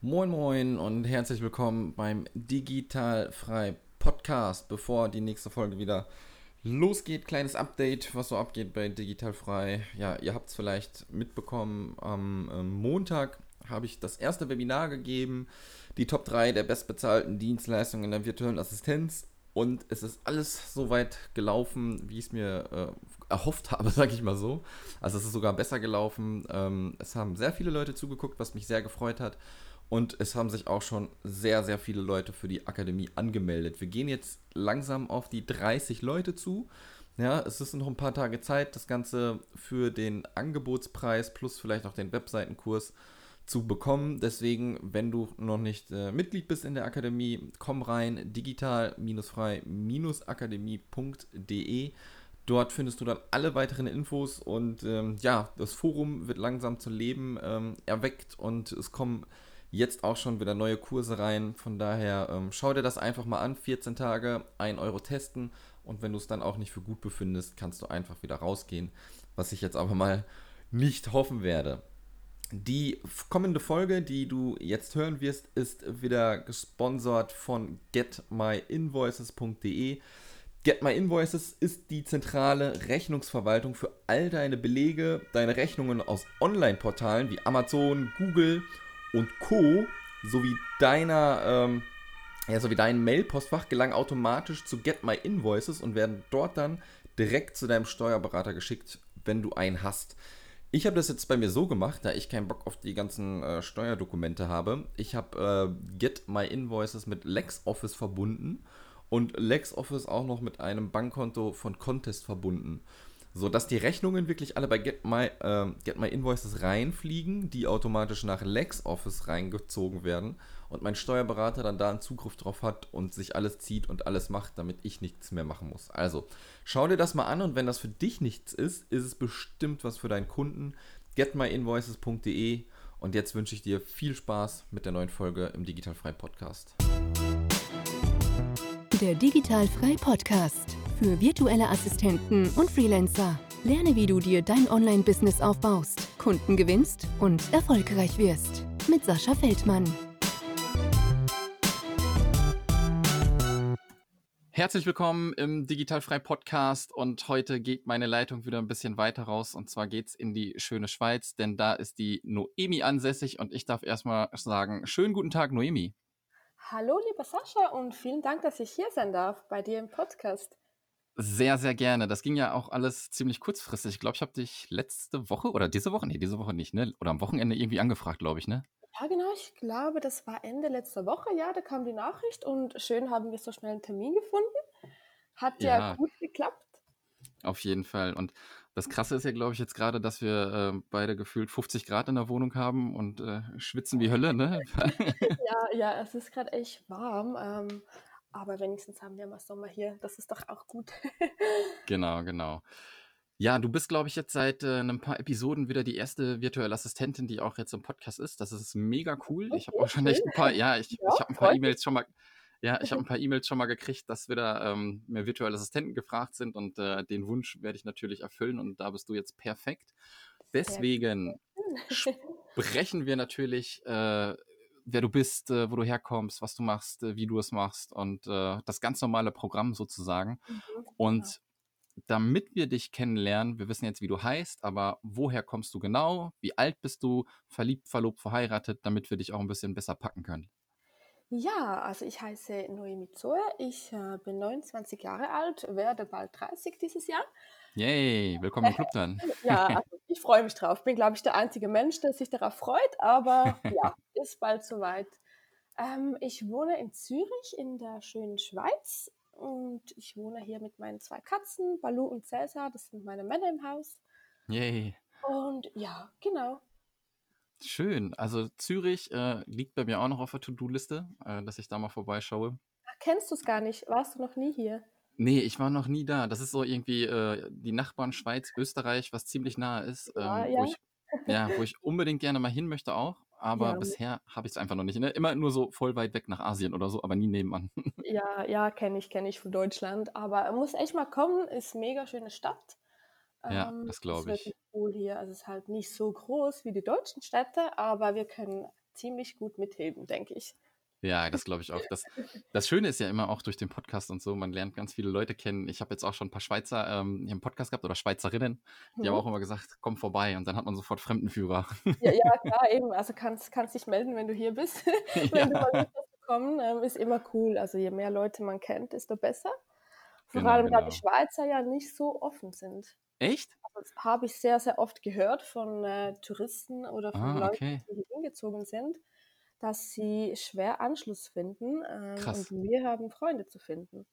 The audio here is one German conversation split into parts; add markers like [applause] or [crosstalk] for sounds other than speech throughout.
Moin Moin und herzlich willkommen beim Digital Frei Podcast. Bevor die nächste Folge wieder losgeht, kleines Update, was so abgeht bei Digital Frei. Ja, ihr habt es vielleicht mitbekommen, am ähm, Montag habe ich das erste Webinar gegeben, die Top 3 der bestbezahlten Dienstleistungen in der virtuellen Assistenz. Und es ist alles so weit gelaufen, wie ich es mir äh, erhofft habe, [laughs] sage ich mal so. Also es ist sogar besser gelaufen. Ähm, es haben sehr viele Leute zugeguckt, was mich sehr gefreut hat. Und es haben sich auch schon sehr, sehr viele Leute für die Akademie angemeldet. Wir gehen jetzt langsam auf die 30 Leute zu. Ja, es ist noch ein paar Tage Zeit, das Ganze für den Angebotspreis plus vielleicht auch den Webseitenkurs zu bekommen. Deswegen, wenn du noch nicht äh, Mitglied bist in der Akademie, komm rein, digital-frei-akademie.de. Dort findest du dann alle weiteren Infos und ähm, ja, das Forum wird langsam zu Leben ähm, erweckt und es kommen jetzt auch schon wieder neue Kurse rein. Von daher ähm, schau dir das einfach mal an. 14 Tage, 1 Euro testen. Und wenn du es dann auch nicht für gut befindest, kannst du einfach wieder rausgehen. Was ich jetzt aber mal nicht hoffen werde. Die kommende Folge, die du jetzt hören wirst, ist wieder gesponsert von getmyinvoices.de. Get My Invoices ist die zentrale Rechnungsverwaltung für all deine Belege, deine Rechnungen aus Online-Portalen wie Amazon, Google Co. sowie deiner, ähm, ja, sowie dein Mail-Postfach gelangen automatisch zu Get My Invoices und werden dort dann direkt zu deinem Steuerberater geschickt, wenn du einen hast. Ich habe das jetzt bei mir so gemacht, da ich keinen Bock auf die ganzen äh, Steuerdokumente habe. Ich habe äh, Get My Invoices mit LexOffice verbunden und LexOffice auch noch mit einem Bankkonto von Contest verbunden sodass die Rechnungen wirklich alle bei Get My, äh, Get My Invoices reinfliegen, die automatisch nach LexOffice reingezogen werden und mein Steuerberater dann da einen Zugriff drauf hat und sich alles zieht und alles macht, damit ich nichts mehr machen muss. Also, schau dir das mal an und wenn das für dich nichts ist, ist es bestimmt was für deinen Kunden. getmyinvoices.de und jetzt wünsche ich dir viel Spaß mit der neuen Folge im Digitalfrei Podcast. Der Digitalfrei Podcast für virtuelle Assistenten und Freelancer. Lerne, wie du dir dein Online-Business aufbaust, Kunden gewinnst und erfolgreich wirst. Mit Sascha Feldmann. Herzlich willkommen im Digitalfrei Podcast und heute geht meine Leitung wieder ein bisschen weiter raus und zwar geht es in die schöne Schweiz, denn da ist die Noemi ansässig und ich darf erstmal sagen, schönen guten Tag Noemi. Hallo lieber Sascha und vielen Dank, dass ich hier sein darf bei dir im Podcast. Sehr, sehr gerne. Das ging ja auch alles ziemlich kurzfristig. Ich glaube, ich habe dich letzte Woche oder diese Woche, nee, diese Woche nicht, ne? Oder am Wochenende irgendwie angefragt, glaube ich, ne? Ja, genau. Ich glaube, das war Ende letzter Woche. Ja, da kam die Nachricht und schön haben wir so schnell einen Termin gefunden. Hat ja, ja gut geklappt. Auf jeden Fall. Und das Krasse ist ja, glaube ich, jetzt gerade, dass wir äh, beide gefühlt 50 Grad in der Wohnung haben und äh, schwitzen wie Hölle, ne? [laughs] ja, ja, es ist gerade echt warm. Ähm, aber wenigstens haben wir mal Sommer hier. Das ist doch auch gut. [laughs] genau, genau. Ja, du bist, glaube ich, jetzt seit äh, ein paar Episoden wieder die erste virtuelle Assistentin, die auch jetzt im Podcast ist. Das ist mega cool. Ich habe auch schon echt ein paar, ja, ich, ja, ich habe ein paar E-Mails schon mal, ja, ich habe ein [laughs] paar E-Mails schon mal gekriegt, dass wieder ähm, mehr virtuelle Assistenten gefragt sind und äh, den Wunsch werde ich natürlich erfüllen und da bist du jetzt perfekt. Deswegen [laughs] sprechen wir natürlich äh, wer du bist, äh, wo du herkommst, was du machst, äh, wie du es machst und äh, das ganz normale Programm sozusagen. Mhm, und genau. damit wir dich kennenlernen, wir wissen jetzt, wie du heißt, aber woher kommst du genau? Wie alt bist du? Verliebt, verlobt, verheiratet, damit wir dich auch ein bisschen besser packen können. Ja, also ich heiße Noemi Zoe, ich äh, bin 29 Jahre alt, werde bald 30 dieses Jahr. Yay, willkommen im Club dann. [laughs] ja, also ich freue mich drauf. Bin, glaube ich, der einzige Mensch, der sich darauf freut, aber [laughs] ja, ist bald soweit. Ähm, ich wohne in Zürich in der schönen Schweiz und ich wohne hier mit meinen zwei Katzen, Balu und Cäsar, das sind meine Männer im Haus. Yay. Und ja, genau. Schön. Also Zürich äh, liegt bei mir auch noch auf der To-Do-Liste, äh, dass ich da mal vorbeischaue. Ach, kennst du es gar nicht? Warst du noch nie hier? Nee, ich war noch nie da. Das ist so irgendwie äh, die Nachbarn Schweiz, Österreich, was ziemlich nahe ist, Ja, ähm, ja. wo ich, [laughs] ja, wo ich unbedingt gerne mal hin möchte auch. Aber Ja, bisher habe ich es einfach noch nicht. Ne? Immer nur so voll weit weg nach Asien oder so, aber nie nebenan. [laughs] ja, ja, kenne ich, kenne ich von Deutschland. Aber er muss echt mal kommen, ist mega schöne Stadt. Ja, Ähm, das glaube ich. Cool hier. Also es ist halt nicht so groß wie die deutschen Städte, aber wir können ziemlich gut mitheben, denke ich. Ja, das glaube ich auch. Das, das Schöne ist ja immer auch durch den Podcast und so, man lernt ganz viele Leute kennen. Ich habe jetzt auch schon ein paar Schweizer ähm, hier im Podcast gehabt oder Schweizerinnen, die mhm. haben auch immer gesagt, komm vorbei und dann hat man sofort Fremdenführer. Ja, ja [laughs] klar, eben. Also kannst, kannst dich melden, wenn du hier bist. [laughs] wenn ja. du mal kommen, ähm, ist immer cool. Also je mehr Leute man kennt, desto besser. Vor genau, allem, genau. da die genau. Schweizer ja nicht so offen sind. Echt? Das habe ich sehr, sehr oft gehört von äh, Touristen oder von ah, Leuten, okay. die hier hingezogen sind dass sie schwer Anschluss finden. Ähm, krass. Und wir haben Freunde zu finden.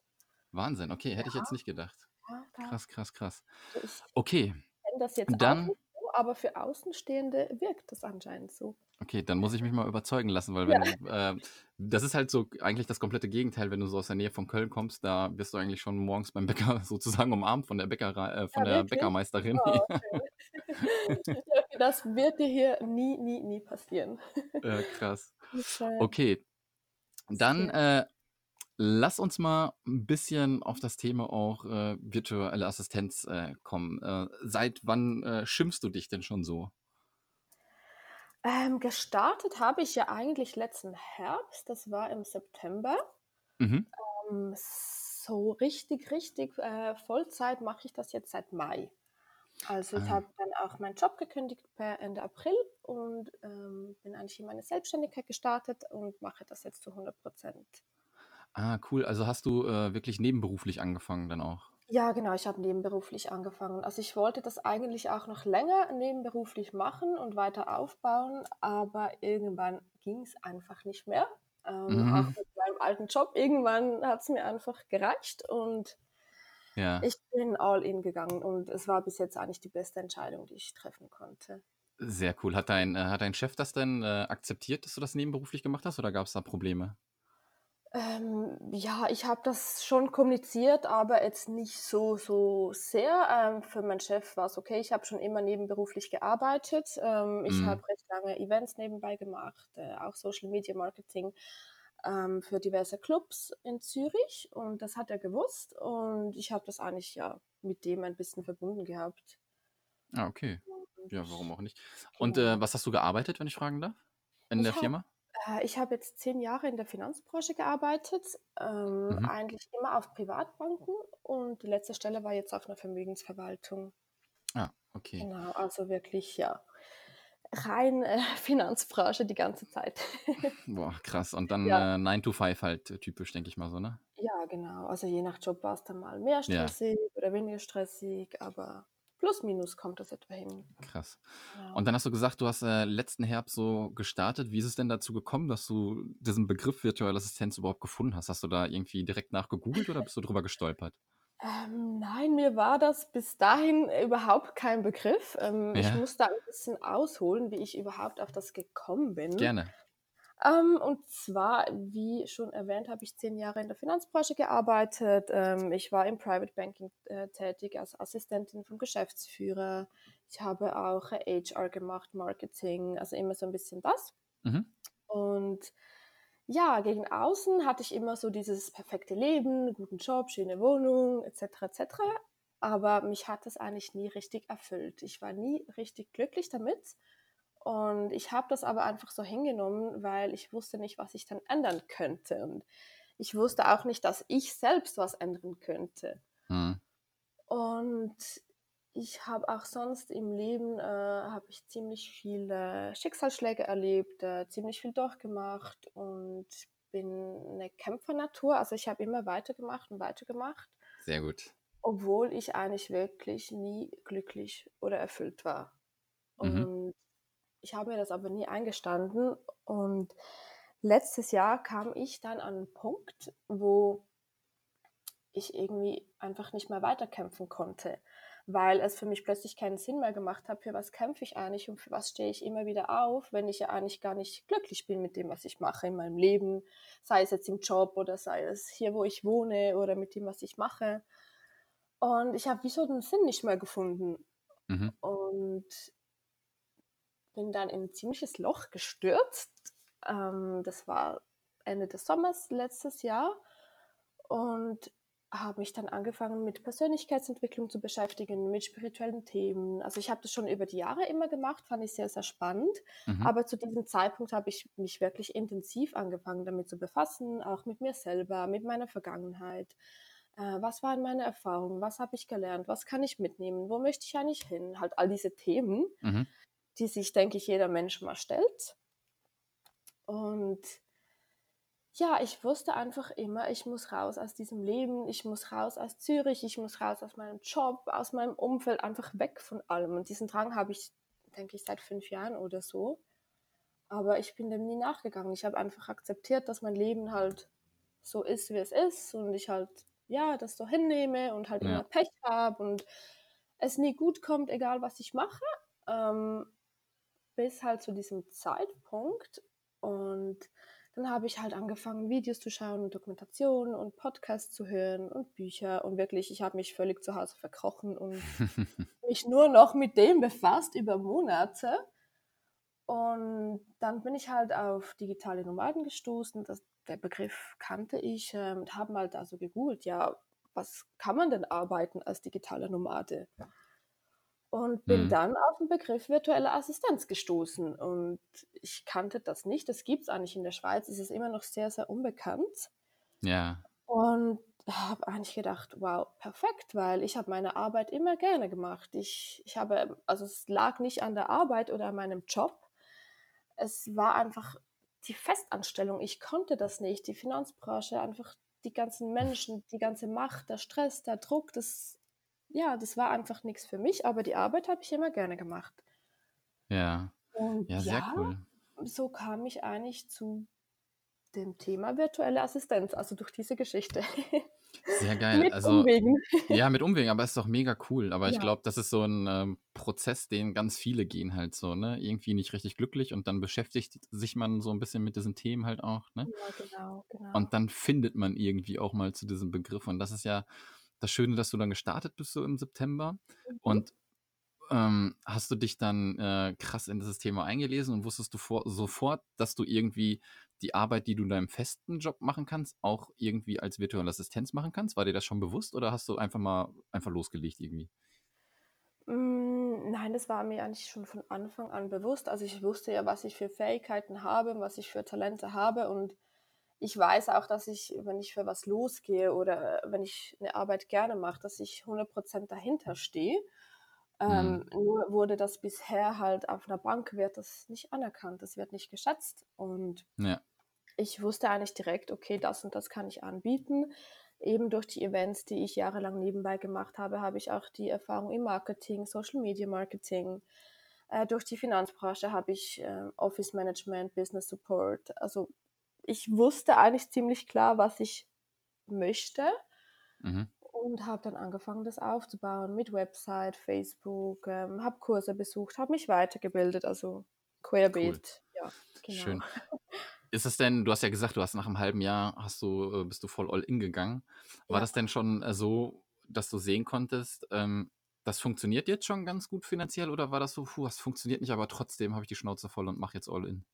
Wahnsinn, okay, hätte ja. ich jetzt nicht gedacht. Ja, krass, krass, krass. Ich okay. kenne das jetzt dann, so, aber für Außenstehende wirkt das anscheinend so. Okay, dann muss ich mich mal überzeugen lassen, weil wenn ja. du, äh, das ist halt so eigentlich das komplette Gegenteil, wenn du so aus der Nähe von Köln kommst, da wirst du eigentlich schon morgens beim Bäcker [laughs] sozusagen umarmt von der Bäckerei, äh, von ja, der Bäckermeisterin. Oh, [laughs] okay. [laughs] das wird dir hier nie, nie, nie passieren. Ja, krass. Okay, dann äh, lass uns mal ein bisschen auf das Thema auch äh, virtuelle Assistenz äh, kommen. Äh, seit wann äh, schimpfst du dich denn schon so? Ähm, gestartet habe ich ja eigentlich letzten Herbst, das war im September. Mhm. Ähm, so richtig, richtig äh, Vollzeit mache ich das jetzt seit Mai. Also ich ah. habe dann auch meinen Job gekündigt per Ende April und ähm, bin eigentlich in meine Selbstständigkeit gestartet und mache das jetzt zu 100 Prozent. Ah, cool. Also hast du äh, wirklich nebenberuflich angefangen dann auch? Ja, genau, ich habe nebenberuflich angefangen. Also ich wollte das eigentlich auch noch länger nebenberuflich machen und weiter aufbauen, aber irgendwann ging es einfach nicht mehr. Ähm, mhm. Auch mit meinem alten Job. Irgendwann hat es mir einfach gereicht und ja. ich bin all in gegangen und es war bis jetzt eigentlich die beste Entscheidung, die ich treffen konnte. Sehr cool. Hat dein, äh, hat dein Chef das denn äh, akzeptiert, dass du das nebenberuflich gemacht hast oder gab es da Probleme? Ähm, ja, ich habe das schon kommuniziert, aber jetzt nicht so, so sehr. Ähm, für meinen Chef war es okay. Ich habe schon immer nebenberuflich gearbeitet. Ähm, ich mhm. habe recht lange Events nebenbei gemacht, äh, auch Social Media Marketing ähm, für diverse Clubs in Zürich. Und das hat er gewusst. Und ich habe das eigentlich ja mit dem ein bisschen verbunden gehabt. Ah, okay. Ja, warum auch nicht. Und genau. äh, was hast du gearbeitet, wenn ich fragen darf? In ich der Firma? Äh, ich habe jetzt zehn Jahre in der Finanzbranche gearbeitet, ähm, mhm. eigentlich immer auf Privatbanken und die letzte Stelle war jetzt auf einer Vermögensverwaltung. Ah, okay. Genau, also wirklich, ja, rein äh, [laughs] Finanzbranche die ganze Zeit. [laughs] Boah, krass. Und dann ja. äh, 9 to 5 halt äh, typisch, denke ich mal so, ne? Ja, genau. Also je nach Job war es dann mal mehr stressig ja. oder weniger stressig, aber plus minus kommt das etwa hin. Krass. Ja. Und dann hast du gesagt, du hast äh, letzten Herbst so gestartet. Wie ist es denn dazu gekommen, dass du diesen Begriff virtuelle Assistenz überhaupt gefunden hast? Hast du da irgendwie direkt nachgegoogelt oder bist du drüber gestolpert? Ähm, nein, mir war das bis dahin überhaupt kein Begriff. Ähm, ja. Ich muss da ein bisschen ausholen, wie ich überhaupt auf das gekommen bin. Gerne. Ähm, und zwar, wie schon erwähnt, habe ich zehn Jahre in der Finanzbranche gearbeitet. Ähm, ich war im Private Banking äh, tätig als Assistentin vom Geschäftsführer. Ich habe auch HR gemacht, Marketing, also immer so ein bisschen das. Mhm. Und ja, gegen außen hatte ich immer so dieses perfekte Leben, guten Job, schöne Wohnung, etc. etc. Aber mich hat das eigentlich nie richtig erfüllt. Ich war nie richtig glücklich damit. Und ich habe das aber einfach so hingenommen, weil ich wusste nicht, was ich dann ändern könnte. Und ich wusste auch nicht, dass ich selbst was ändern könnte. Mhm. Und ich habe auch sonst im Leben äh, habe ich ziemlich viele Schicksalsschläge erlebt, äh, ziemlich viel durchgemacht und bin eine Kämpfernatur. Also ich habe immer weitergemacht und weitergemacht. Sehr gut. Obwohl ich eigentlich wirklich nie glücklich oder erfüllt war. Mhm. Ich habe mir das aber nie eingestanden und letztes Jahr kam ich dann an einen Punkt, wo ich irgendwie einfach nicht mehr weiterkämpfen konnte, weil es für mich plötzlich keinen Sinn mehr gemacht hat, für was kämpfe ich eigentlich und für was stehe ich immer wieder auf, wenn ich ja eigentlich gar nicht glücklich bin mit dem, was ich mache in meinem Leben, sei es jetzt im Job oder sei es hier, wo ich wohne oder mit dem, was ich mache. Und ich habe wieso den Sinn nicht mehr gefunden. Mhm. Und bin dann in ein ziemliches Loch gestürzt. Ähm, das war Ende des Sommers letztes Jahr und habe mich dann angefangen mit Persönlichkeitsentwicklung zu beschäftigen, mit spirituellen Themen. Also ich habe das schon über die Jahre immer gemacht, fand ich sehr, sehr spannend. Mhm. Aber zu diesem Zeitpunkt habe ich mich wirklich intensiv angefangen damit zu befassen, auch mit mir selber, mit meiner Vergangenheit. Äh, was waren meine Erfahrungen? Was habe ich gelernt? Was kann ich mitnehmen? Wo möchte ich eigentlich hin? Halt all diese Themen, mhm. Die sich, denke ich, jeder Mensch mal stellt. Und ja, ich wusste einfach immer, ich muss raus aus diesem Leben, ich muss raus aus Zürich, ich muss raus aus meinem Job, aus meinem Umfeld, einfach weg von allem. Und diesen Drang habe ich, denke ich, seit fünf Jahren oder so. Aber ich bin dem nie nachgegangen. Ich habe einfach akzeptiert, dass mein Leben halt so ist, wie es ist und ich halt, ja, das so hinnehme und halt ja. immer Pech habe und es nie gut kommt, egal was ich mache. Ähm, bis halt zu diesem Zeitpunkt. Und dann habe ich halt angefangen, Videos zu schauen und Dokumentationen und Podcasts zu hören und Bücher. Und wirklich, ich habe mich völlig zu Hause verkrochen und [laughs] mich nur noch mit dem befasst über Monate. Und dann bin ich halt auf digitale Nomaden gestoßen. Das, der Begriff kannte ich äh, und habe halt also gegoogelt, ja, was kann man denn arbeiten als digitale Nomade? Und bin mhm. dann auf den Begriff virtuelle Assistenz gestoßen. Und ich kannte das nicht. Das gibt es eigentlich in der Schweiz. Es ist immer noch sehr, sehr unbekannt. Ja. Und habe eigentlich gedacht, wow, perfekt, weil ich habe meine Arbeit immer gerne gemacht. Ich, ich habe, also es lag nicht an der Arbeit oder an meinem Job. Es war einfach die Festanstellung. Ich konnte das nicht. Die Finanzbranche, einfach die ganzen Menschen, die ganze Macht, der Stress, der Druck, das ja, das war einfach nichts für mich, aber die Arbeit habe ich immer gerne gemacht. Ja. Und ja, sehr ja, cool. So kam ich eigentlich zu dem Thema virtuelle Assistenz, also durch diese Geschichte. Sehr [laughs] geil. mit also, Umwegen. Ja, mit Umwegen, aber es ist doch mega cool. Aber ja. ich glaube, das ist so ein ähm, Prozess, den ganz viele gehen halt so, ne? Irgendwie nicht richtig glücklich und dann beschäftigt sich man so ein bisschen mit diesen Themen halt auch, ne? Ja, genau, genau. Und dann findet man irgendwie auch mal zu diesem Begriff. Und das ist ja, das Schöne, dass du dann gestartet bist so im September. Mhm. Und ähm, hast du dich dann äh, krass in dieses Thema eingelesen und wusstest du vor, sofort, dass du irgendwie die Arbeit, die du in deinem festen Job machen kannst, auch irgendwie als virtuelle Assistenz machen kannst? War dir das schon bewusst oder hast du einfach mal einfach losgelegt irgendwie? Mm, nein, das war mir eigentlich schon von Anfang an bewusst. Also ich wusste ja, was ich für Fähigkeiten habe, was ich für Talente habe und ich weiß auch, dass ich, wenn ich für was losgehe oder wenn ich eine Arbeit gerne mache, dass ich 100% dahinter stehe. Ähm, mhm. Nur wurde das bisher halt auf einer Bank wird das nicht anerkannt, das wird nicht geschätzt. Und ja. ich wusste eigentlich direkt, okay, das und das kann ich anbieten. Eben durch die Events, die ich jahrelang nebenbei gemacht habe, habe ich auch die Erfahrung im Marketing, Social Media Marketing. Äh, durch die Finanzbranche habe ich äh, Office Management, Business Support, also ich wusste eigentlich ziemlich klar, was ich möchte. Mhm. Und habe dann angefangen, das aufzubauen mit Website, Facebook, ähm, habe Kurse besucht, habe mich weitergebildet, also querbeet. Cool. Ja, genau. Schön. [laughs] Ist es denn, du hast ja gesagt, du hast nach einem halben Jahr, hast du, äh, bist du voll all in gegangen. War ja. das denn schon äh, so, dass du sehen konntest, ähm, das funktioniert jetzt schon ganz gut finanziell oder war das so, puh, das funktioniert nicht, aber trotzdem habe ich die Schnauze voll und mache jetzt all in?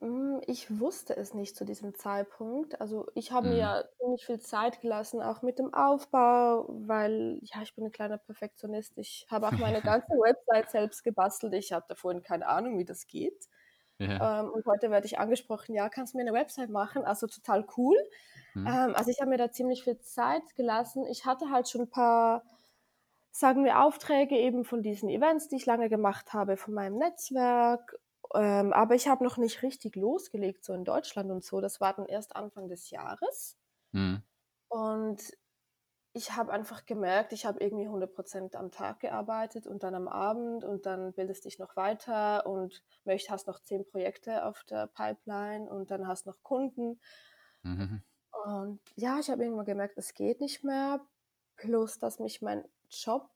Hm, ich wusste es nicht zu diesem Zeitpunkt. Also ich habe mir mhm. ziemlich viel Zeit gelassen, auch mit dem Aufbau, weil ja, ich bin ein kleiner Perfektionist. Ich habe auch meine [laughs] ganze Website selbst gebastelt. Ich hatte vorhin keine Ahnung, wie das geht. Ja. Ähm, und heute werde ich angesprochen, ja, kannst du mir eine Website machen? Also total cool. Mhm. Ähm, also ich habe mir da ziemlich viel Zeit gelassen. Ich hatte halt schon ein paar, sagen wir, Aufträge eben von diesen Events, die ich lange gemacht habe, von meinem Netzwerk ähm, aber ich habe noch nicht richtig losgelegt, so in Deutschland und so. Das war dann erst Anfang des Jahres. Mhm. Und ich habe einfach gemerkt, ich habe irgendwie 100% am Tag gearbeitet und dann am Abend und dann bildest dich noch weiter und möcht, hast noch zehn Projekte auf der Pipeline und dann hast noch Kunden. Mhm. Und ja, ich habe irgendwann gemerkt, es geht nicht mehr. Plus, dass mich mein Job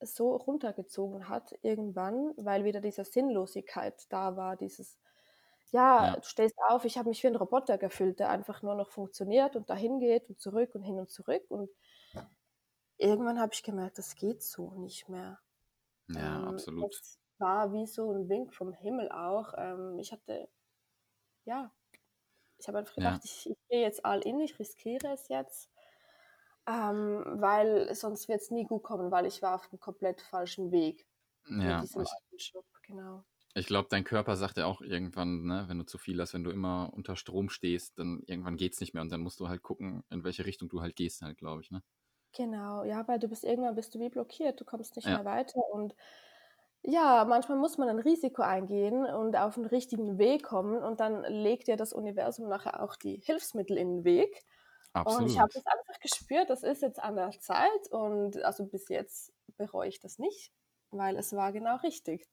so runtergezogen hat irgendwann, weil wieder diese Sinnlosigkeit da war, dieses, ja, ja. du stehst auf, ich habe mich wie ein Roboter gefühlt, der einfach nur noch funktioniert und dahin geht und zurück und hin und zurück und irgendwann habe ich gemerkt, das geht so nicht mehr. Ja, ähm, absolut. Es war wie so ein Wink vom Himmel auch. Ähm, ich hatte, ja, ich habe einfach gedacht, ja. ich, ich gehe jetzt all in, ich riskiere es jetzt Ähm, weil sonst wird es nie gut kommen, weil ich war auf einem komplett falschen Weg. Ja, Mit ich, genau. ich glaube, dein Körper sagt ja auch irgendwann, ne, wenn du zu viel hast, wenn du immer unter Strom stehst, dann irgendwann geht's nicht mehr und dann musst du halt gucken, in welche Richtung du halt gehst, halt, glaube ich, ne? Genau, ja, weil du bist irgendwann bist du wie blockiert, du kommst nicht Ja, mehr weiter und ja, manchmal muss man ein Risiko eingehen und auf den richtigen Weg kommen und dann legt dir das Universum nachher auch die Hilfsmittel in den Weg. Und ich habe absolut. das einfach gespürt, das ist jetzt an der Zeit und also bis jetzt bereue ich das nicht, weil es war genau richtig.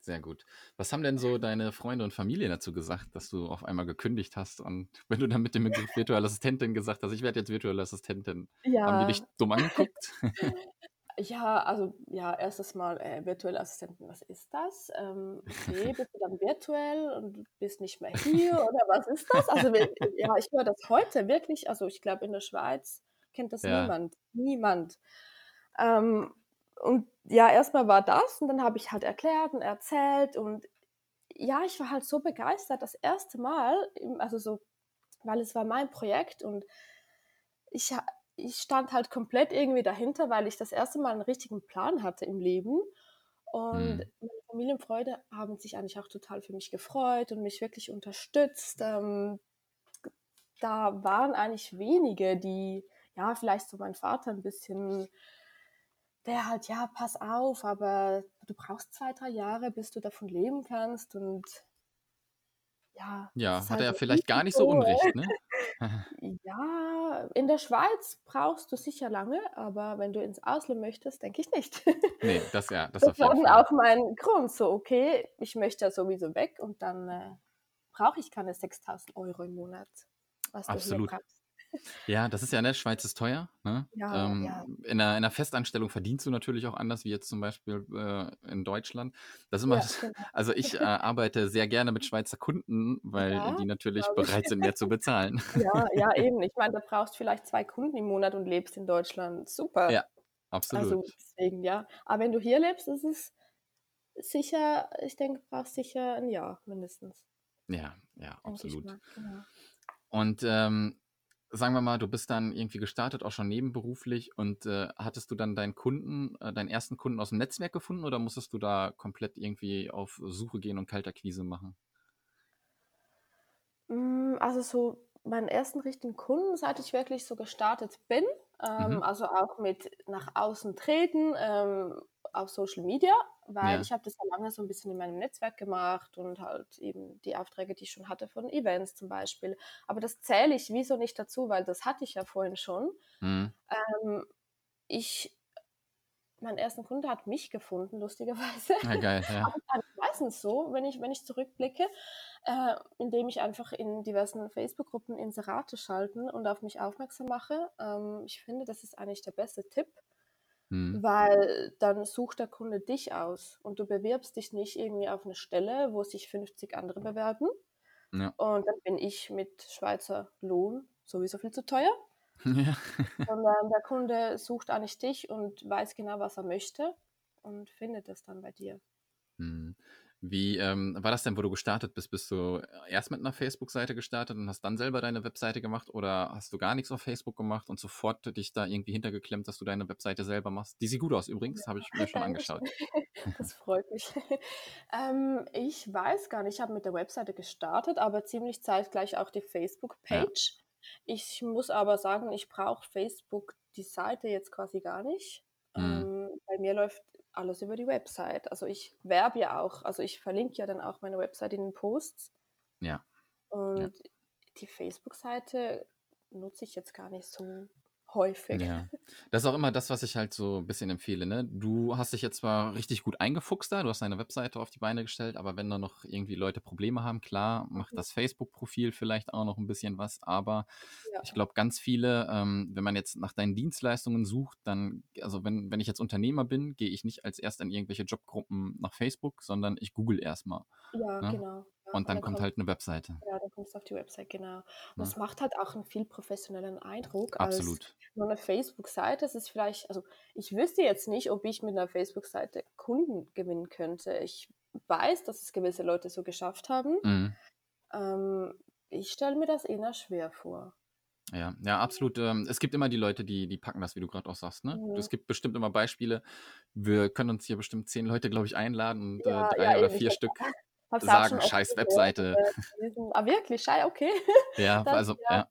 Sehr gut. Was haben denn so deine Freunde und Familie dazu gesagt, dass du auf einmal gekündigt hast? Und [laughs] wenn du dann mit dem Begriff virtuelle Assistentin gesagt hast, ich werde jetzt virtuelle Assistentin, haben die dich Ja, dumm angeguckt? [laughs] ja, also ja, erstes Mal äh, virtuelle Assistenten, was ist das? Ähm, okay, bist du dann virtuell und bist nicht mehr hier oder was ist das? Also wir- ja, ich höre das heute wirklich, also ich glaube in der Schweiz kennt das Ja, niemand, niemand. Ähm, und ja, erstmal war das und dann habe ich halt erklärt und erzählt und ja, ich war halt so begeistert das erste Mal, also so, weil es war mein Projekt und ich, ich stand halt komplett irgendwie dahinter, weil ich das erste Mal einen richtigen Plan hatte im Leben. Und hm, meine Familie und Freunde haben sich eigentlich auch total für mich gefreut und mich wirklich unterstützt. Ähm, da waren eigentlich wenige, die, ja, vielleicht so mein Vater ein bisschen, der halt, ja, pass auf, aber du brauchst zwei, drei Jahre, bis du davon leben kannst. Und ja, ja, hat halt er ein vielleicht gar nicht so unrecht, ne? [laughs] [laughs] Ja, in der Schweiz brauchst du sicher lange, aber wenn du ins Ausland möchtest, denke ich nicht. Nee, [laughs] das ja, das Das war auch mein Grund, so, okay, ich möchte ja sowieso weg und dann äh, brauche ich keine 6000 Euro im Monat, was du hier Absolut. Ja, das ist ja, ne, Schweiz ist teuer, ne? Ja, ja, Ähm, in einer, in einer Festanstellung verdienst du natürlich auch anders, wie jetzt zum Beispiel äh, in Deutschland. Das ist immer, ja, genau. [laughs] also ich äh, arbeite sehr gerne mit Schweizer Kunden, weil Ja, die natürlich ich. bereit sind, mehr zu bezahlen. [laughs] Ja, ja, eben. Ich meine, da brauchst vielleicht zwei Kunden im Monat und lebst in Deutschland. Super. Ja, Also absolut. deswegen, ja. Aber wenn du hier lebst, ist es sicher, ich denke, du brauchst sicher ein Jahr mindestens, Ja, ja, absolut. mal. Genau. Und ähm, sagen wir mal, du bist dann irgendwie gestartet, auch schon nebenberuflich. Und äh, hattest du dann deinen Kunden, äh, deinen ersten Kunden aus dem Netzwerk gefunden oder musstest du da komplett irgendwie auf Suche gehen und Kaltakquise machen? Mm, Also so meinen ersten richtigen Kunden, seit ich wirklich so gestartet bin, ähm, Mhm. also auch mit nach außen treten ähm, auf Social Media, weil Ja, ich habe das ja lange so ein bisschen in meinem Netzwerk gemacht und halt eben die Aufträge, die ich schon hatte von Events zum Beispiel. Aber das zähle ich wieso nicht dazu, weil das hatte ich ja vorhin schon. mhm. Ähm, ich, mein ersten Kunde hat mich gefunden, lustigerweise. ja geil, [laughs] ja. Aber dann meistens so, wenn ich, wenn ich zurückblicke, äh, indem ich einfach in diversen Facebook-Gruppen Inserate schalten und auf mich aufmerksam mache. Ähm, ich finde, das ist eigentlich der beste Tipp, Mhm. weil dann sucht der Kunde dich aus und du bewirbst dich nicht irgendwie auf eine Stelle, wo sich 50 andere bewerben. Ja. Und dann bin ich mit Schweizer Lohn sowieso viel zu teuer. [laughs] Ja. Sondern der Kunde sucht eigentlich dich und weiß genau, was er möchte und findet es dann bei dir. Hm. Wie ähm, war das denn, wo du gestartet bist? Bist du erst mit einer Facebook-Seite gestartet und hast dann selber deine Webseite gemacht oder hast du gar nichts auf Facebook gemacht und sofort dich da irgendwie hintergeklemmt, dass du deine Webseite selber machst? Die sieht gut aus übrigens, habe ich mir schon [laughs] angeschaut. Das freut mich. [laughs] Ähm, ich weiß gar nicht, ich habe mit der Webseite gestartet, aber ziemlich zeitgleich auch die Ja. Facebook-Page. Ich muss aber sagen, ich brauche Facebook, die Seite jetzt quasi gar nicht. Hm. Ähm, bei mir läuft alles über die Website. Also ich werbe ja auch, also ich verlinke ja dann auch meine Website in den Posts. Ja, ja. Und die Facebook-Seite nutze ich jetzt gar nicht so häufig. Ja, das ist auch immer das, was ich halt so ein bisschen empfehle. Ne? Du hast dich jetzt zwar richtig gut eingefuchst da, du hast deine Webseite auf die Beine gestellt, aber wenn da noch irgendwie Leute Probleme haben, klar, macht Mhm. das Facebook-Profil vielleicht auch noch ein bisschen was. Aber Ja. ich glaube, ganz viele, ähm, wenn man jetzt nach deinen Dienstleistungen sucht, dann, also wenn, wenn ich jetzt Unternehmer bin, gehe ich nicht als erst in irgendwelche Jobgruppen nach Facebook, sondern ich google erstmal. Ja, Ne? genau. Ja. Und dann kommt halt eine Webseite. Ja, dann kommst du auf die Website, genau. Und Ne? das macht halt auch einen viel professionellen Eindruck als Absolut. nur eine Facebook-Seite. Es ist vielleicht, also ich wüsste jetzt nicht, ob ich mit einer Facebook-Seite Kunden gewinnen könnte. Ich weiß, dass es gewisse Leute so geschafft haben. Mhm. Ähm, ich stelle mir das eher schwer vor. Ja, ja, absolut. Ähm, es gibt immer die Leute, die, die packen das, wie du gerade auch sagst. Ne? Mhm. Es gibt bestimmt immer Beispiele. Wir können uns hier bestimmt zehn Leute, glaube ich, einladen und äh, Ja, drei ja, oder vier Stück Hab's auch sagen, oft scheiß Webseite. äh, gelesen. Ah, wirklich? Schei, okay. [laughs] Ja, Das, also, ja, ja.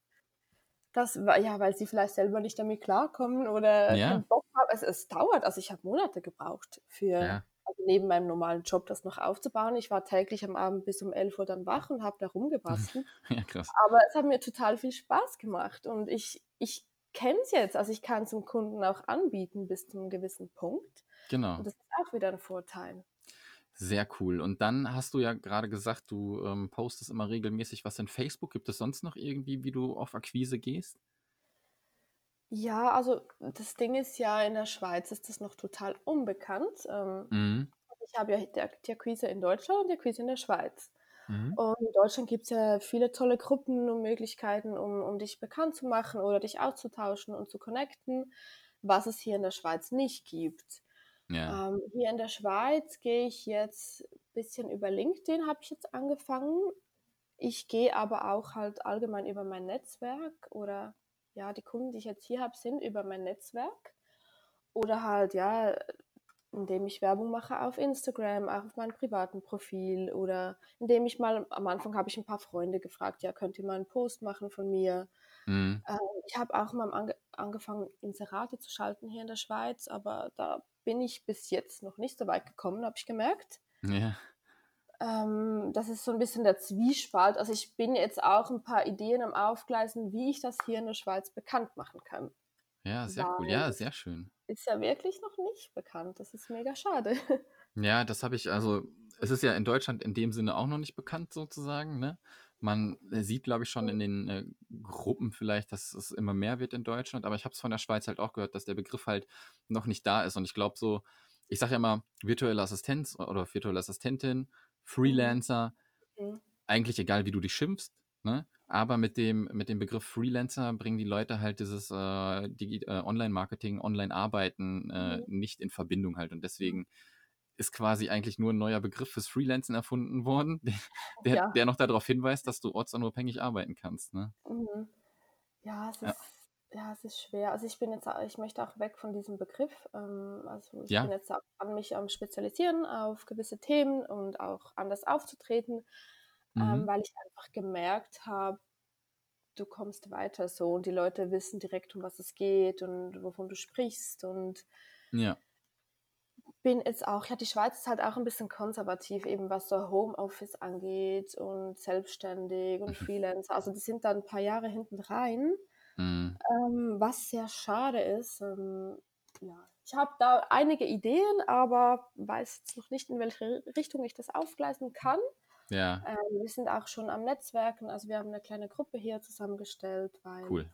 das war, ja, weil sie vielleicht selber nicht damit klarkommen oder Ja, keinen Bock haben. Es, es dauert, also ich habe Monate gebraucht für, ja. also neben meinem normalen Job das noch aufzubauen. Ich war täglich am Abend bis um 11 Uhr dann wach und habe da rumgebastelt. [laughs] Ja, krass. Aber es hat mir total viel Spaß gemacht und ich, ich kenne es jetzt. Also ich kann es dem Kunden auch anbieten bis zu einem gewissen Punkt. Genau. Und das ist auch wieder ein Vorteil. Sehr cool. Und dann hast du ja gerade gesagt, du ähm, postest immer regelmäßig was in Facebook. Gibt es sonst noch irgendwie, wie du auf Akquise gehst? Ja, also das Ding ist ja, in der Schweiz ist das noch total unbekannt. Ähm, Mhm. ich habe ja die, die Akquise in Deutschland und die Akquise in der Schweiz. Mhm. Und in Deutschland gibt es ja viele tolle Gruppen und Möglichkeiten, um, um dich bekannt zu machen oder dich auszutauschen und zu connecten, was es hier in der Schweiz nicht gibt. Ja. Ähm, hier in der Schweiz gehe ich jetzt ein bisschen über LinkedIn, habe ich jetzt angefangen. Ich gehe aber auch halt allgemein über mein Netzwerk oder ja, die Kunden, die ich jetzt hier habe, sind über mein Netzwerk. Oder halt, ja, indem ich Werbung mache auf Instagram, auch auf meinem privaten Profil oder indem ich mal, am Anfang habe ich ein paar Freunde gefragt, ja, könnt ihr mal einen Post machen von mir? Mhm. Ähm, ich habe auch mal ange angefangen, Inserate zu schalten hier in der Schweiz, aber da bin ich bis jetzt noch nicht so weit gekommen, habe ich gemerkt. Ja. Ähm, das ist so ein bisschen der Zwiespalt. Also ich bin jetzt auch ein paar Ideen am Aufgleisen, wie ich das hier in der Schweiz bekannt machen kann. Ja, sehr cool. Weil Ja, das sehr schön. ist ja wirklich noch nicht bekannt. Das ist mega schade. [laughs] Ja, das habe ich, also es ist ja in Deutschland in dem Sinne auch noch nicht bekannt sozusagen, ne? Man äh, sieht, glaube ich, schon in den äh, Gruppen vielleicht, dass es immer mehr wird in Deutschland, aber ich habe es von der Schweiz halt auch gehört, dass der Begriff halt noch nicht da ist und ich glaube so, ich sage ja immer virtuelle Assistenz oder virtuelle Assistentin, Mhm. Freelancer, Mhm. eigentlich egal, wie du dich schimpfst, ne? Aber mit dem, mit dem Begriff Freelancer bringen die Leute halt dieses äh, äh, Online-Marketing, Online-Arbeiten äh, Mhm. nicht in Verbindung halt. Und deswegen ist quasi eigentlich nur ein neuer Begriff fürs Freelancen erfunden worden, [laughs] der, Ja. der noch darauf hinweist, dass du ortsunabhängig arbeiten kannst. Ne? Mhm. Ja, es Ja. ist, ja, es ist schwer. Also ich bin jetzt, ich möchte auch weg von diesem Begriff. Ähm, also ich Ja. bin jetzt an mich am Spezialisieren auf gewisse Themen und auch anders aufzutreten, ähm, Mhm. weil ich einfach gemerkt habe, du kommst weiter so und die Leute wissen direkt, um was es geht und wovon du sprichst und Ja. Bin jetzt auch, ja, die Schweiz ist halt auch ein bisschen konservativ, eben was so Homeoffice angeht und selbstständig und Freelancer. Also die sind da ein paar Jahre hinten rein, Mhm. ähm, was sehr schade ist. Ähm, ja, ich habe da einige Ideen, aber weiß jetzt noch nicht, in welche Richtung ich das aufgleisen kann. Ja, Ähm, wir sind auch schon am Netzwerken, also wir haben eine kleine Gruppe hier zusammengestellt, weil cool.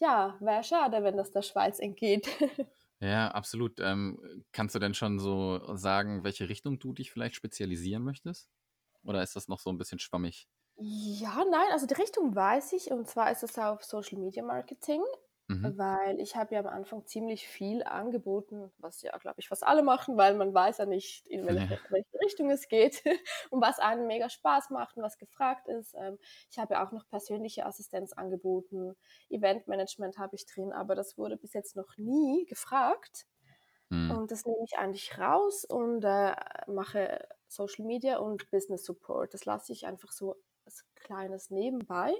ja, wäre schade, wenn das der Schweiz entgeht. [laughs] Ja, absolut. Ähm, kannst du denn schon so sagen, welche Richtung du dich vielleicht spezialisieren möchtest? Oder ist das noch so ein bisschen schwammig? Ja, nein, also die Richtung weiß ich und zwar ist es auf Social Media Marketing, Mhm. weil ich habe ja am Anfang ziemlich viel angeboten, was ja, glaube ich, fast alle machen, weil man weiß ja nicht, in [laughs] welche, Ja. welche Richtung es geht [laughs] und was einem mega Spaß macht und was gefragt ist. Ähm, ich habe ja auch noch persönliche Assistenz angeboten, Eventmanagement habe ich drin, aber das wurde bis jetzt noch nie gefragt. Mhm. Und das nehme ich eigentlich raus und äh, mache Social Media und Business Support. Das lasse ich einfach so als kleines nebenbei.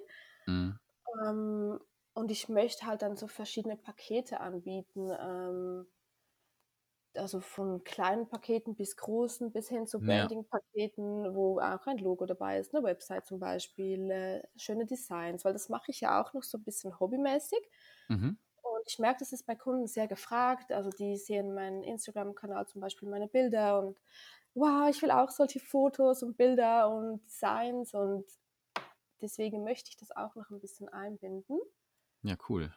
Mhm. Ähm, und ich möchte halt dann so verschiedene Pakete anbieten. Ähm, also von kleinen Paketen bis großen, bis hin zu. Branding-Paketen, wo auch ein Logo dabei ist, eine Website zum Beispiel, äh, schöne Designs, weil das mache ich ja auch noch so ein bisschen hobbymäßig. Mhm. Und ich merke, das ist bei Kunden sehr gefragt. Also die sehen meinen Instagram-Kanal zum Beispiel meine Bilder und wow, ich will auch solche Fotos und Bilder und Designs und deswegen möchte ich das auch noch ein bisschen einbinden. Ja, cool.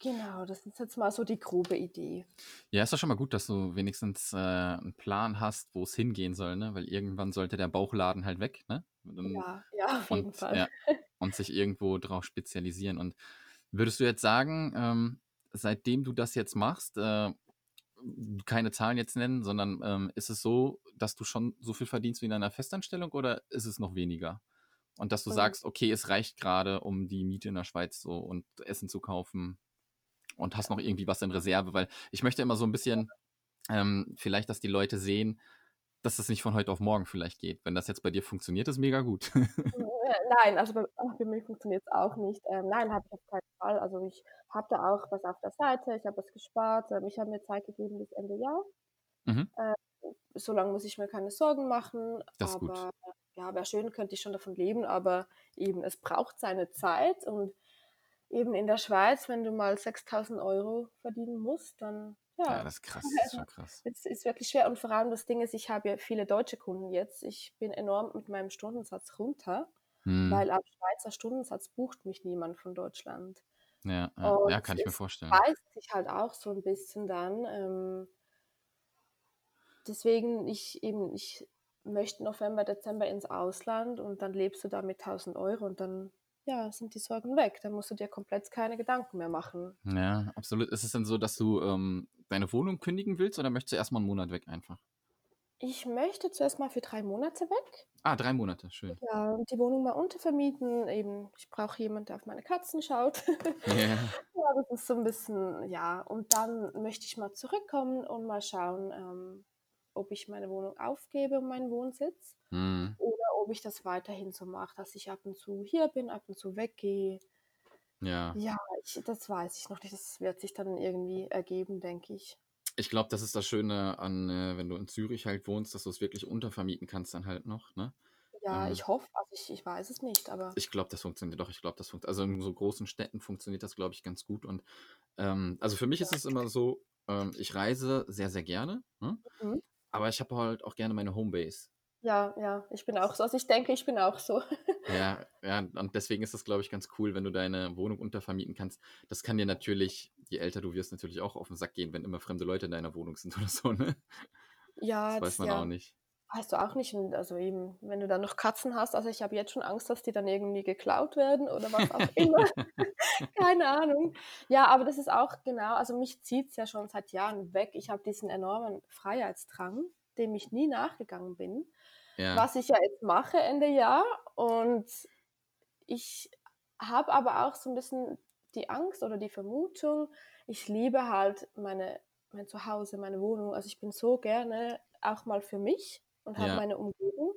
Genau, das ist jetzt mal so die grobe Idee. Ja, ist doch schon mal gut, dass du wenigstens äh, einen Plan hast, wo es hingehen soll, ne? Weil irgendwann sollte der Bauchladen halt weg, ne? Dann, Ja, ja, auf jeden und, Fall. ja, [laughs] und sich irgendwo drauf spezialisieren. Und würdest du jetzt sagen, ähm, seitdem du das jetzt machst, äh, keine Zahlen jetzt nennen, sondern ähm, ist es so, dass du schon so viel verdienst wie in einer Festanstellung oder ist es noch weniger? Und dass du Mhm. sagst, okay, es reicht gerade, um die Miete in der Schweiz so und Essen zu kaufen und hast noch irgendwie was in Reserve, weil ich möchte immer so ein bisschen, ähm, vielleicht, dass die Leute sehen, dass das nicht von heute auf morgen vielleicht geht. Wenn das jetzt bei dir funktioniert, ist mega gut. Äh, [laughs] Nein, also bei, bei mir funktioniert es auch nicht. Ähm, nein, habe ich auf keinen Fall. Also ich habe da auch was auf der Seite, ich habe was gespart, ähm, ich habe mir Zeit gegeben bis Ende Jahr. Mhm. Äh, so lange muss ich mir keine Sorgen machen. Das ist gut. Ja, wäre schön, könnte ich schon davon leben, aber eben, es braucht seine Zeit und eben in der Schweiz, wenn du mal 6000 Euro verdienen musst, dann ja, Ja, das ist krass, das ist schon krass. [laughs] es ist wirklich schwer und vor allem das Ding ist, ich habe ja viele deutsche Kunden jetzt. Ich bin enorm mit meinem Stundensatz runter, Hm, weil ab Schweizer Stundensatz bucht mich niemand von Deutschland. ja, ja, ja, kann ich mir vorstellen. beißt sich halt auch so ein bisschen dann. Ähm, deswegen, ich eben, ich möchte November, Dezember ins Ausland und dann lebst du da mit 1000 Euro und dann, ja, sind die Sorgen weg. Dann musst du dir komplett keine Gedanken mehr machen. Ja, absolut. Ist es denn so, dass du ähm, deine Wohnung kündigen willst oder möchtest du erstmal einen Monat weg einfach? Ich möchte zuerst mal für drei Monate weg. Ah, drei Monate, schön. Ja, und die Wohnung mal untervermieten. Eben, ich brauche jemanden, der auf meine Katzen schaut. [laughs] Ja, Ja, das ist so ein bisschen, ja. Und dann möchte ich mal zurückkommen und mal schauen, ähm, ob ich meine Wohnung aufgebe meinen Wohnsitz hm, oder ob ich das weiterhin so mache, dass ich ab und zu hier bin, ab und zu weggehe. ja. Ja, ich, das weiß ich noch nicht. Das wird sich dann irgendwie ergeben, denke ich. Ich glaube, das ist das Schöne an, äh, wenn du in Zürich halt wohnst, dass du es wirklich untervermieten kannst dann halt noch, ne? Ja, Ähm. ich hoffe, also ich, ich weiß es nicht, aber Ich glaube, das funktioniert doch. Ich glaube, das funktioniert. Also in so großen Städten funktioniert das, glaube ich, ganz gut. Und ähm, also für mich ist es immer so, ähm, ich reise sehr, sehr gerne, ne? Mhm. Aber ich habe halt auch gerne meine Homebase. ja, ja, ich bin auch so. Also ich denke, ich bin auch so. [laughs] Ja, ja, und deswegen ist das, glaube ich, ganz cool, wenn du deine Wohnung untervermieten kannst. Das kann dir natürlich, je älter du wirst, natürlich auch auf den Sack gehen, wenn immer fremde Leute in deiner Wohnung sind oder so, ne? Ja, Das weiß man ja. auch nicht. Weißt du auch nicht, also eben, wenn du dann noch Katzen hast, also ich habe jetzt schon Angst, dass die dann irgendwie geklaut werden oder was auch [laughs] immer. [laughs] Keine Ahnung. Ja, aber das ist auch genau, also mich zieht es ja schon seit Jahren weg. Ich habe diesen enormen Freiheitsdrang, dem ich nie nachgegangen bin, Ja, was ich ja jetzt mache Ende Jahr. Und ich habe aber auch so ein bisschen die Angst oder die Vermutung, ich liebe halt meine, mein Zuhause, meine Wohnung. Also ich bin so gerne auch mal für mich und habe Ja. meine Umgebung.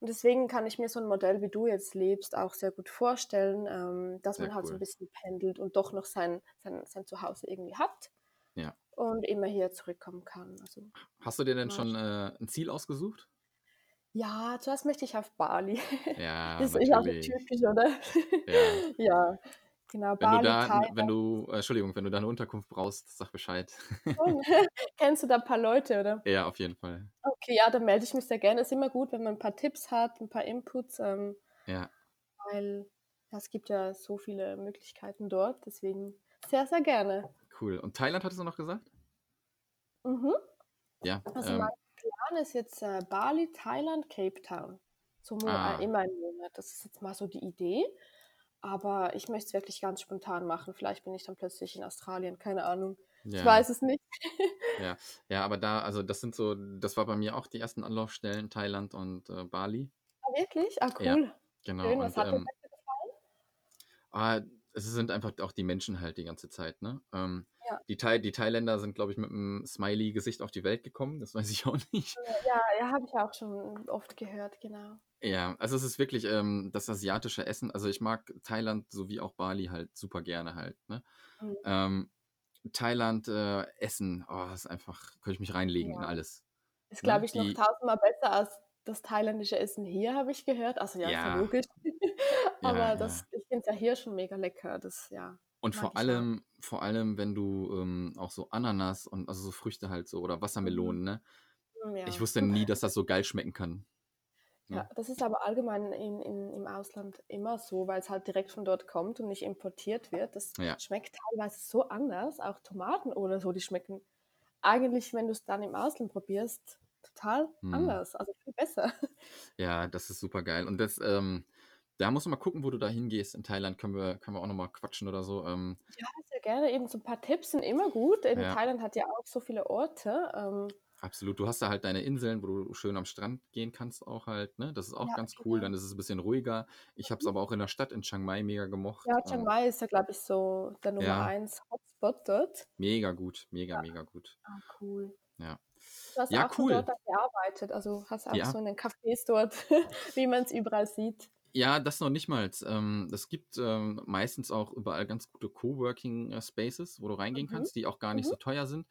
Und deswegen kann ich mir so ein Modell, wie du jetzt lebst, auch sehr gut vorstellen, ähm, dass Sehr man halt so cool. ein bisschen pendelt und doch noch sein, sein, sein Zuhause irgendwie hat Ja. und immer hier zurückkommen kann. Also Hast du dir denn schon äh, ein Ziel ausgesucht? ja, zuerst möchte ich auf Bali. Ja, [laughs] Das ist auch so natürlich. typisch, oder? Ja. [laughs] Ja, genau, Wenn du Bali, da, Thailand. wenn du, äh, Entschuldigung, wenn du da eine Unterkunft brauchst, sag Bescheid. schon. [laughs] [laughs] Kennst du da ein paar Leute, oder? Ja, auf jeden Fall. Okay, ja, dann melde ich mich sehr gerne. Ist immer gut, wenn man ein paar Tipps hat, ein paar Inputs, ähm, Ja, weil ja, es gibt ja so viele Möglichkeiten dort. Deswegen sehr, sehr gerne. cool. Und Thailand hattest du noch gesagt? Mhm. Ja. Also ähm, mein Plan ist jetzt äh, Bali, Thailand, Cape Town. So mo Ah. äh, immer ein Monat. Das ist jetzt mal so die Idee. Aber ich möchte es wirklich ganz spontan machen. Vielleicht bin ich dann plötzlich in Australien, keine Ahnung. Ich ja. weiß es nicht. Ja, ja, aber da, also das sind so, das war bei mir auch die ersten Anlaufstellen, Thailand und äh, Bali. Ah, wirklich? Ah, Ja. cool. Genau. Schön, was und hat dir ähm, ah, es sind einfach auch die Menschen halt die ganze Zeit, ne? Ähm, Ja. die, Thai, die Thailänder sind, glaube ich, mit einem Smiley-Gesicht auf die Welt gekommen, das weiß ich auch nicht. Ja, ja, habe ich auch schon oft gehört, genau. Ja, also es ist wirklich ähm, das asiatische Essen. Also ich mag Thailand sowie auch Bali halt super gerne halt. Ne? Mhm. Ähm, Thailand äh, Essen, oh, das ist einfach, könnte ich mich reinlegen in Ja. alles. Ist, Ne? glaube ich, noch Die, tausendmal besser als das thailändische Essen hier, habe ich gehört. Also ja, ist ja ja, logisch. [laughs] Aber ja, das, ja. ich finde es ja hier schon mega lecker. Das, ja, Und vor ich auch. allem, vor allem, wenn du ähm, auch so Ananas und also so Früchte halt so oder Mhm. Wassermelonen, ne? Mm, Ich Ja. wusste nie, dass das so geil schmecken kann. Ja, das ist aber allgemein in, in, im Ausland immer so, weil es halt direkt von dort kommt und nicht importiert wird. Das Ja, schmeckt teilweise so anders, auch Tomaten oder so, die schmecken eigentlich, wenn du es dann im Ausland probierst, total hm. anders, also viel besser. Ja, das ist super geil. Und das, ähm, da musst du mal gucken, wo du da hingehst. In Thailand können wir, können wir auch nochmal quatschen oder so. Ähm, Ja, sehr gerne. Eben so ein paar Tipps sind immer gut. Eben ja, Thailand hat ja auch so viele Orte. Ähm, Absolut. Du hast da halt deine Inseln, wo du schön am Strand gehen kannst auch halt, ne? Das ist auch Ja, ganz cool. genau. Dann ist es ein bisschen ruhiger. Ich habe es Mhm. aber auch in der Stadt in Chiang Mai mega gemocht. Ja, Chiang Ähm, Mai ist ja, glaube ich, so der Nummer ja, 1 Hotspot dort. mega gut, mega, Ja. mega gut. Ah, cool. Ja. Du hast Ja, auch cool. dort gearbeitet, also hast auch so in den Cafés dort, [laughs] wie man es überall sieht. Ja, das noch nicht mal. Ähm, es gibt ähm, meistens auch überall ganz gute Coworking äh, Spaces, wo du reingehen Mhm. kannst, die auch gar nicht Mhm. so teuer sind.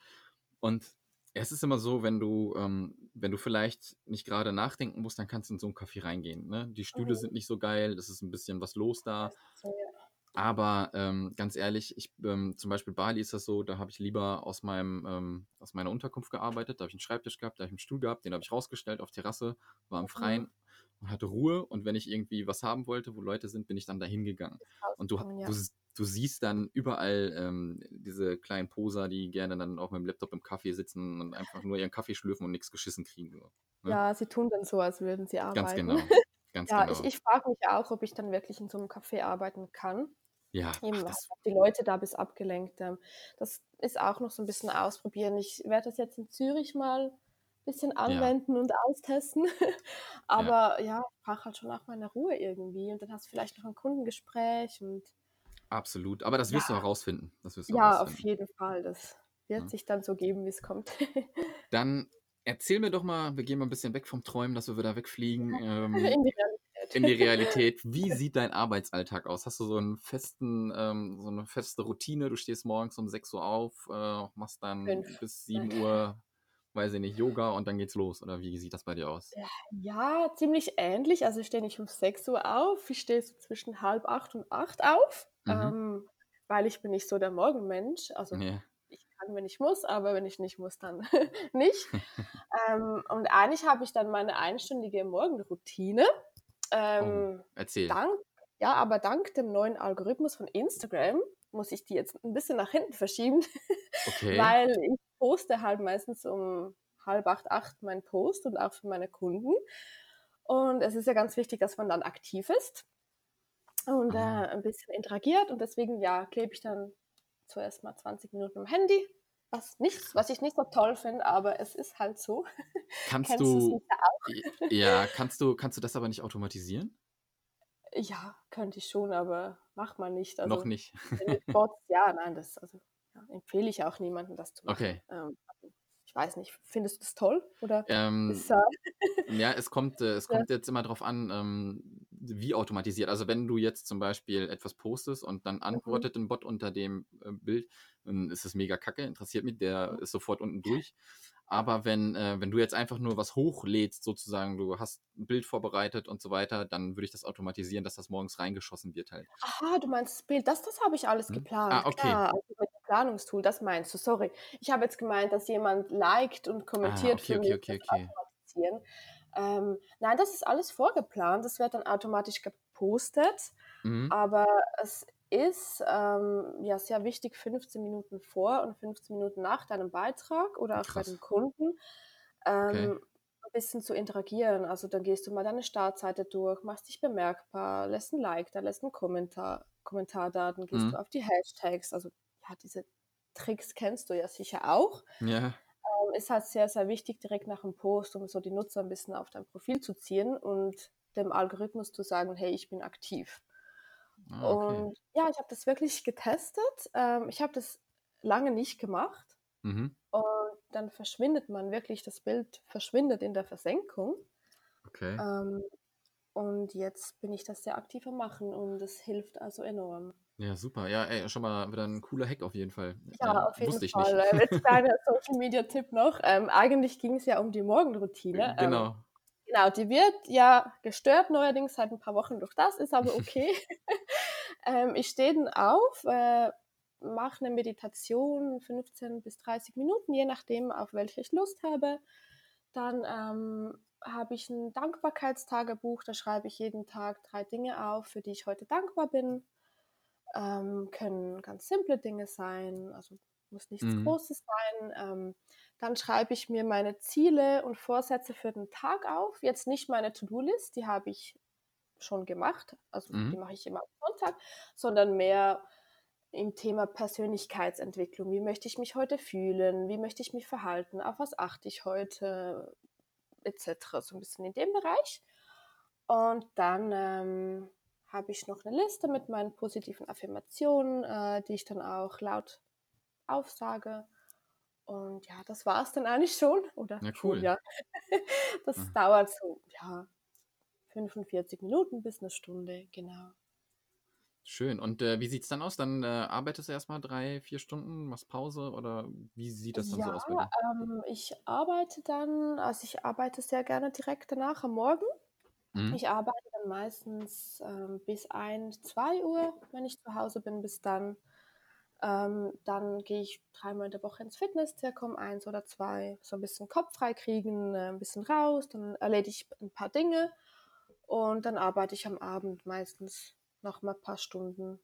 Und es ist immer so, wenn du, ähm, wenn du vielleicht nicht gerade nachdenken musst, dann kannst du in so ein Café reingehen. Ne? Die Stühle Mhm. sind nicht so geil, es ist ein bisschen was los da. So, ja. Aber ähm, ganz ehrlich, ich, ähm, zum Beispiel Bali ist das so, da habe ich lieber aus, meinem, ähm, aus meiner Unterkunft gearbeitet, da habe ich einen Schreibtisch gehabt, da habe ich einen Stuhl gehabt, den habe ich rausgestellt auf Terrasse, war im Mhm. Und hatte Ruhe. Und wenn ich irgendwie was haben wollte, wo Leute sind, bin ich dann da hingegangen. Und du, ja. du, du siehst dann überall ähm, diese kleinen Poser, die gerne dann auch mit dem Laptop im Kaffee sitzen und einfach nur ihren Kaffee schlürfen und nichts geschissen kriegen. So. Ne? Ja, sie tun dann so, als würden sie Ganz arbeiten. genau. [laughs] Ganz Ja, genau. ich, ich frage mich auch, ob ich dann wirklich in so einem Café arbeiten kann. ja, Eben, ach, die Leute da bis abgelenkt. Ähm, das ist auch noch so ein bisschen ausprobieren. Ich werde das jetzt in Zürich mal bisschen ja, anwenden und austesten. [laughs] ja. Aber ja, ich brauche halt schon auch meine Ruhe irgendwie. Und dann hast du vielleicht noch ein Kundengespräch und Absolut. Aber das ja, wirst du herausfinden. Das wirst du ja, auf jeden Fall. Das wird Ne? sich dann so geben, wie es kommt. [laughs] Dann erzähl mir doch mal, wir gehen mal ein bisschen weg vom Träumen, dass wir wieder wegfliegen [laughs] ähm, In die in die Realität. Realität. Wie sieht dein Arbeitsalltag aus? Hast du so einen festen, ähm, so eine feste Routine? Du stehst morgens um 6 Uhr auf, äh, machst dann Fünf. bis 7 Uhr, weiß ich nicht, Yoga und dann geht's los. Oder wie sieht das bei dir aus? Ja, ziemlich ähnlich. Also ich stehe nicht um 6 Uhr auf, ich stehe so zwischen halb acht und acht auf, Mhm. ähm, weil ich bin nicht so der Morgenmensch. Also Ja. ich kann, wenn ich muss, aber wenn ich nicht muss, dann [laughs] nicht. Ähm, und eigentlich habe ich dann meine einstündige Morgenroutine. Oh, Ähm, erzähl. dank, ja, aber dank dem neuen Algorithmus von Instagram muss ich die jetzt ein bisschen nach hinten verschieben, [laughs] Okay. weil ich poste halt meistens um halb acht, acht meinen Post und auch für meine Kunden. Und es ist ja ganz wichtig, dass man dann aktiv ist und äh, Ah. ein bisschen interagiert. Und deswegen, ja, klebe ich dann zuerst mal 20 Minuten im Handy. Was, nicht, was ich nicht so toll finde, aber es ist halt so. [laughs] Kannst du ja, kannst du, kannst du das aber nicht automatisieren? Ja, könnte ich schon, aber mach mal nicht. Noch Also nicht. mit Bots, ja, nein, das also, empfehle ich auch niemandem, das zu machen. Okay. Ähm, ich weiß nicht, findest du das toll? Oder Ähm, ist, äh, ja, es kommt, äh, es [laughs] Ja. kommt jetzt immer darauf an, ähm, wie automatisiert. Also wenn du jetzt zum Beispiel etwas postest und dann Mhm. antwortet ein Bot unter dem äh, Bild, dann ist es mega kacke, interessiert mich, der Mhm. ist sofort unten durch. Aber wenn, äh, wenn du jetzt einfach nur was hochlädst, sozusagen, du hast ein Bild vorbereitet und so weiter, dann würde ich das automatisieren, dass das morgens reingeschossen wird halt. Aha, du meinst das Bild, das, das habe ich alles Hm? geplant. Ah, okay. Klar, also mit dem Planungstool, das meinst du, sorry. Ich habe jetzt gemeint, dass jemand liked und Ah, kommentiert okay, für okay, mich, okay, okay. automatisieren. Ähm, nein, das ist alles vorgeplant, das wird dann automatisch gepostet, Mhm. aber es ist ähm, ja sehr wichtig, 15 Minuten vor und 15 Minuten nach deinem Beitrag oder auch bei Krass. den Kunden Okay. ähm, ein bisschen zu interagieren. Also dann gehst du mal deine Startseite durch, machst dich bemerkbar, lässt ein Like da, lässt einen Kommentar, Kommentar da, dann gehst Mhm. du auf die Hashtags. Also ja, diese Tricks kennst du ja sicher auch. Ja, Ähm, ist halt sehr, sehr wichtig direkt nach dem Post, um so die Nutzer ein bisschen auf dein Profil zu ziehen und dem Algorithmus zu sagen, hey, ich bin aktiv. Ah, okay. Und ja, ich habe das wirklich getestet. Ähm, ich habe das lange nicht gemacht. Mhm. Und dann verschwindet man wirklich, das Bild verschwindet in der Versenkung. Okay. Ähm, und jetzt bin ich das sehr aktiv am Machen und es hilft also enorm. Ja, super. Ja, ey, schon mal wieder ein cooler Hack auf jeden Fall. Ja, Ähm, auf jeden wusste ich Fall. nicht. [laughs] Ähm, jetzt kleiner Social Media Tipp noch. Ähm, eigentlich ging es ja um die Morgenroutine. Ähm, Genau. Genau, die wird ja gestört neuerdings seit ein paar Wochen durch das, ist aber [laughs] okay. [laughs] ähm, ich stehe dann auf, äh, mache eine Meditation, 15 bis 30 Minuten, je nachdem, auf welche ich Lust habe. Dann ähm, habe ich ein Dankbarkeitstagebuch, da schreibe ich jeden Tag drei Dinge auf, für die ich heute dankbar bin. Ähm, können ganz simple Dinge sein, also muss nichts Mhm. Großes sein. Ähm, dann schreibe ich mir meine Ziele und Vorsätze für den Tag auf. Jetzt nicht meine To-Do-List, die habe ich schon gemacht, also die Mhm. mache ich immer am Sonntag, sondern mehr im Thema Persönlichkeitsentwicklung. Wie möchte ich mich heute fühlen? Wie möchte ich mich verhalten? Auf was achte ich heute? Etc. So ein bisschen in dem Bereich. Und dann ähm, habe ich noch eine Liste mit meinen positiven Affirmationen, äh, die ich dann auch laut aufsage. Und ja, das war es dann eigentlich schon. Oder Ja, cool. ja. [laughs] Das Mhm. dauert so, ja, 45 Minuten bis eine Stunde, genau. Schön. Und äh, wie sieht es dann aus? Dann äh, arbeitest du erstmal drei, vier Stunden, machst Pause oder wie sieht das dann so Ja, aus bei dir? ähm, ich arbeite dann, also ich arbeite sehr gerne direkt danach am Morgen. Mhm. Ich arbeite dann meistens ähm, bis 1, 2 Uhr, wenn ich zu Hause bin, bis dann. Ähm, dann gehe ich dreimal in der Woche ins Fitness, circa um eins oder zwei, so ein bisschen Kopf frei kriegen, äh, ein bisschen raus, dann erledige ich ein paar Dinge und dann arbeite ich am Abend meistens noch mal ein paar Stunden.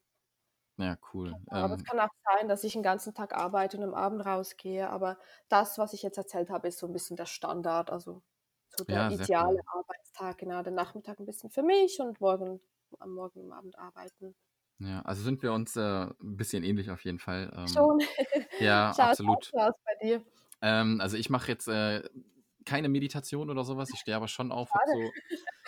Ja, cool. Aber es Ähm, kann auch sein, dass ich den ganzen Tag arbeite und am Abend rausgehe, aber das, was ich jetzt erzählt habe, ist so ein bisschen der Standard, also so der ja, ideale cool. Arbeitstag, genau, der Nachmittag ein bisschen für mich und morgen, am Morgen und am Abend arbeiten. Ja, also sind wir uns äh, ein bisschen ähnlich auf jeden Fall. Ähm, Schon. ja, [laughs] Schaut auch absolut. so aus bei dir. Ähm, also ich mache jetzt äh, keine Meditation oder sowas. Ich stehe aber schon auf, so,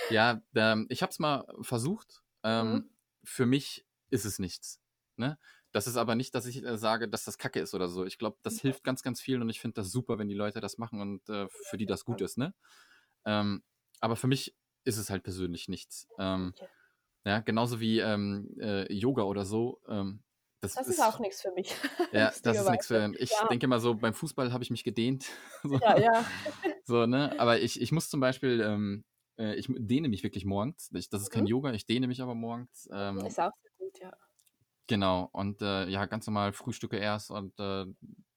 ja, ähm, ich habe es mal versucht. Ähm, Mhm. für mich ist es nichts. Ne? Das ist aber nicht, dass ich äh, sage, dass das Kacke ist oder so. Ich glaube, das Ja. hilft ganz, ganz vielen und ich finde das super, wenn die Leute das machen und äh, für die das gut ist. Ne? Ähm, aber für mich ist es halt persönlich nichts. Ähm, Okay. Ja, genauso wie ähm, äh, Yoga oder so. Ähm, das, Das ist auch nichts für mich, [laughs] ja, das ist nichts für. Ich Ja, denke mal so, beim Fußball habe ich mich gedehnt. [laughs] So, ja, ja. [laughs] so, ne? Aber ich, ich muss zum Beispiel, ähm, äh, ich dehne mich wirklich morgens. Ich, das ist kein Mhm. Yoga, ich dehne mich aber morgens. Ähm, Ist auch sehr gut, ja. genau. Und äh, ja, ganz normal Frühstücke erst und äh,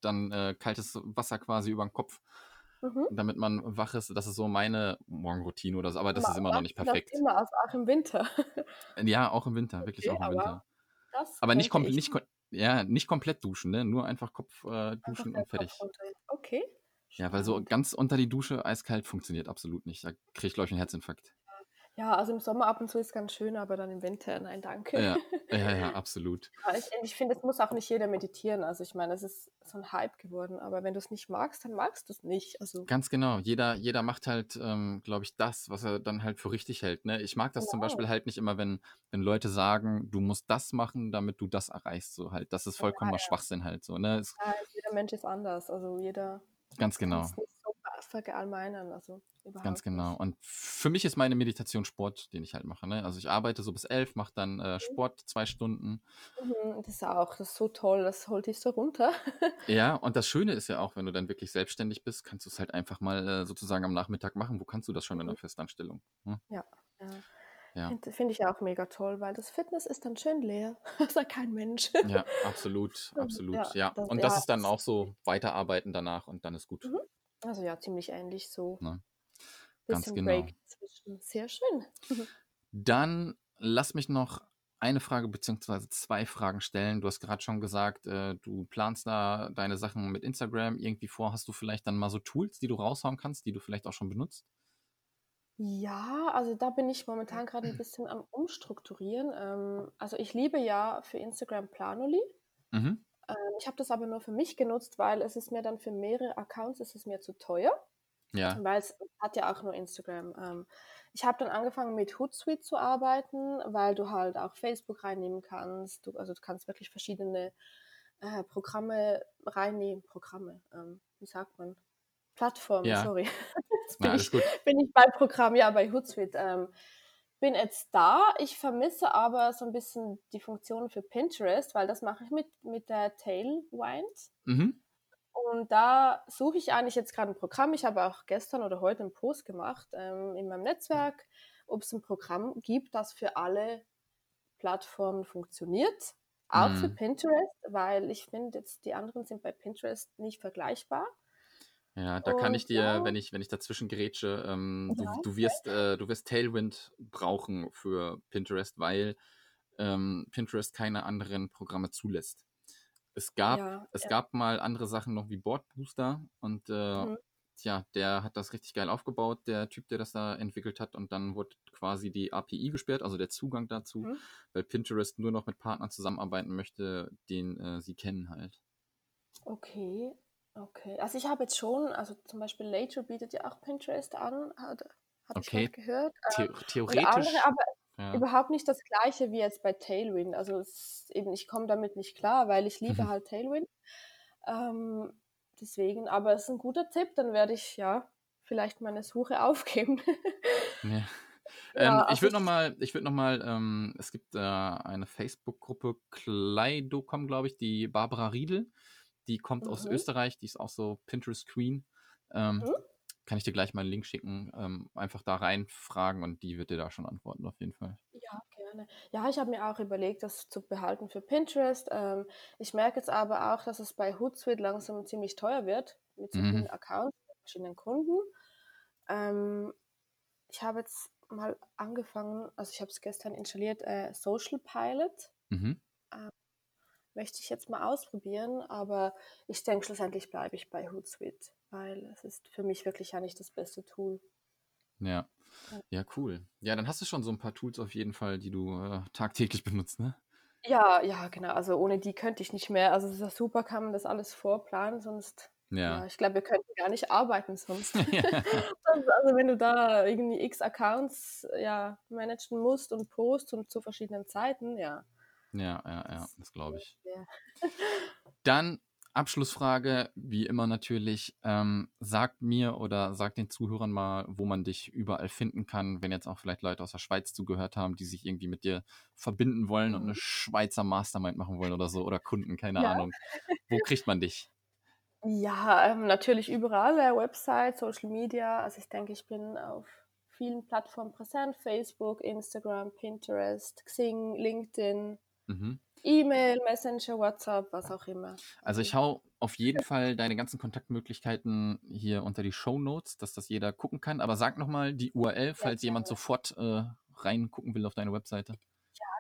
dann äh, kaltes Wasser quasi über den Kopf, Mhm. damit man wach ist. Das ist so meine Morgenroutine oder so. Aber das Ma ist immer noch nicht du das perfekt. immer, also auch im Winter? Ja, auch im Winter, wirklich Okay, auch im aber Winter. das Aber nicht, könnte kompl ich nicht, ja, nicht komplett duschen, ne? Nur einfach Kopf äh, einfach duschen der und fertig. Okay, Ja, weil so ganz unter die Dusche eiskalt funktioniert absolut nicht. Da kriege ich, glaube ich, einen Herzinfarkt. Ja, also im Sommer ab und zu ist ganz schön, aber dann im Winter, nein, danke. Ja, [laughs] ja, ja, absolut. Ja, ich, ich finde, es muss auch nicht jeder meditieren. Also ich meine, es ist so ein Hype geworden, aber wenn du es nicht magst, dann magst du es nicht. Also Ganz genau. Jeder, jeder macht halt, ähm, glaube ich, das, was er dann halt für richtig hält. Ne? Ich mag das zum genau, Beispiel halt nicht immer, wenn, wenn Leute sagen, du musst das machen, damit du das erreichst. So halt. Das ist vollkommener ja. Schwachsinn halt so. Ne? Ist, Ja, jeder Mensch ist anders. Also jeder ganz genau. es so verallgemeinern. Also Ganz überhaupt genau. nicht. Und für mich ist meine Meditation Sport, den ich halt mache. Ne? Also ich arbeite so bis elf, mache dann äh, Mhm. Sport zwei Stunden. Mhm, Das ist auch, das ist so toll, das holt dich so runter. [laughs] Ja, und das Schöne ist ja auch, wenn du dann wirklich selbstständig bist, kannst du es halt einfach mal äh, sozusagen am Nachmittag machen. Wo kannst du das schon in Mhm. einer Festanstellung? Hm? Ja, ja. Ja, Finde find ich auch mega toll, weil das Fitness ist dann schön leer. [laughs] Das sagt kein Mensch. ja, absolut, [laughs] Ja, absolut. Ja, das, und das ja, ist dann auch so weiterarbeiten danach und dann ist gut. mhm. Also ja, ziemlich ähnlich so. Ne? Ganz Bisschen genau. Break zwischen. Sehr schön. [laughs] Dann lass mich noch eine Frage beziehungsweise zwei Fragen stellen. Du hast gerade schon gesagt, äh, du planst da deine Sachen mit Instagram irgendwie vor. Hast du vielleicht dann mal so Tools, die du raushauen kannst, die du vielleicht auch schon benutzt? Ja, also da bin ich momentan gerade ein [clears throat] bisschen am Umstrukturieren. Ähm, also ich liebe ja für Instagram Planoly. Mhm. Ähm, ich habe das aber nur für mich genutzt, weil es ist mir dann für mehrere Accounts ist es mir zu teuer, Ja, weil es hat ja auch nur Instagram. Ähm, ich habe dann angefangen mit Hootsuite zu arbeiten, weil du halt auch Facebook reinnehmen kannst. Du, also du kannst wirklich verschiedene äh, Programme reinnehmen. Programme, ähm, wie sagt man? Plattformen, ja, sorry. [laughs] Jetzt na, bin alles ich, bin ich bei Programm, ja, bei Hootsuite. Ähm, bin jetzt da. Ich vermisse aber so ein bisschen die Funktion für Pinterest, weil das mache ich mit, mit der Tailwind. Mhm. Und da suche ich eigentlich jetzt gerade ein Programm. Ich habe auch gestern oder heute einen Post gemacht ähm, in meinem Netzwerk, ob es ein Programm gibt, das für alle Plattformen funktioniert. Auch für Mhm. Pinterest, weil ich finde, jetzt die anderen sind bei Pinterest nicht vergleichbar. Ja, da kann ich Und dir, ja, wenn ich, wenn ich dazwischen grätsche, ähm, du, ja, du wirst, äh, du wirst Tailwind brauchen für Pinterest, weil ähm, Pinterest keine anderen Programme zulässt. Es gab, ja, es ja. gab mal andere Sachen noch wie Board Booster und äh, Mhm. ja, der hat das richtig geil aufgebaut, der Typ, der das da entwickelt hat. Und dann wurde quasi die API gesperrt, also der Zugang dazu, Mhm. weil Pinterest nur noch mit Partnern zusammenarbeiten möchte, den äh, sie kennen halt. Okay, okay. Also ich habe jetzt schon, also zum Beispiel Later bietet ja auch Pinterest an, hat, ich Okay. gerade gehört. The Äh, und theoretisch. andere, aber ja. überhaupt nicht das gleiche wie jetzt bei Tailwind. Also es eben, ich komme damit nicht klar, weil ich liebe Mhm. halt Tailwind. Ähm, deswegen, aber es ist ein guter Tipp, dann werde ich ja vielleicht meine Suche [laughs] aufgeben. Ja. Ja, Ähm, ich also würde ich- nochmal, ich würde noch mal, ähm, es gibt äh, eine Facebook-Gruppe Kleido.com, glaube ich, die Barbara Riedel, die kommt aus Mhm. Österreich, die ist auch so Pinterest Queen. Ähm, Mhm. Kann ich dir gleich mal einen Link schicken, ähm, einfach da reinfragen und die wird dir da schon antworten auf jeden Fall. Ja, gerne. Ja, ich habe mir auch überlegt, das zu behalten für Pinterest. Ähm, ich merke jetzt aber auch, dass es bei Hootsuite langsam ziemlich teuer wird mit so Mhm. vielen Accounts, mit verschiedenen Kunden. Ähm, ich habe jetzt mal angefangen, also ich habe es gestern installiert, äh, Social Pilot. Mhm. Möchte ich jetzt mal ausprobieren, aber ich denke, schlussendlich bleibe ich bei Hootsuite, weil es ist für mich wirklich ja nicht das beste Tool. Ja. Ja, cool. Ja, dann hast du schon so ein paar Tools auf jeden Fall, die du äh, tagtäglich [laughs] benutzt, ne? Ja, ja, genau. Also ohne die könnte ich nicht mehr. Also es ist ja super, kann man das alles vorplanen, sonst, ja, Ja. ich glaube, wir könnten gar nicht arbeiten sonst. [laughs] [laughs] ja. Also, also wenn du da irgendwie x Accounts ja, managen musst und post und zu verschiedenen Zeiten, ja. Ja, ja, ja, das glaube ich. [laughs] Dann Abschlussfrage, wie immer natürlich. Ähm, sag mir oder sag den Zuhörern mal, wo man dich überall finden kann, wenn jetzt auch vielleicht Leute aus der Schweiz zugehört haben, die sich irgendwie mit dir verbinden wollen und eine Schweizer Mastermind machen wollen oder so oder Kunden, keine Ja. Ahnung. Wo kriegt man dich? Ja, ähm, natürlich überall, äh, Website, Social Media. Also ich denke, ich bin auf vielen Plattformen präsent. Facebook, Instagram, Pinterest, Xing, LinkedIn, Mhm. E-Mail, Messenger, WhatsApp, was auch immer. Also ich hau auf jeden Fall deine ganzen Kontaktmöglichkeiten hier unter die Show Notes, dass das jeder gucken kann. Aber sag nochmal die URL, falls jemand gerne. sofort äh, reingucken will auf deine Webseite.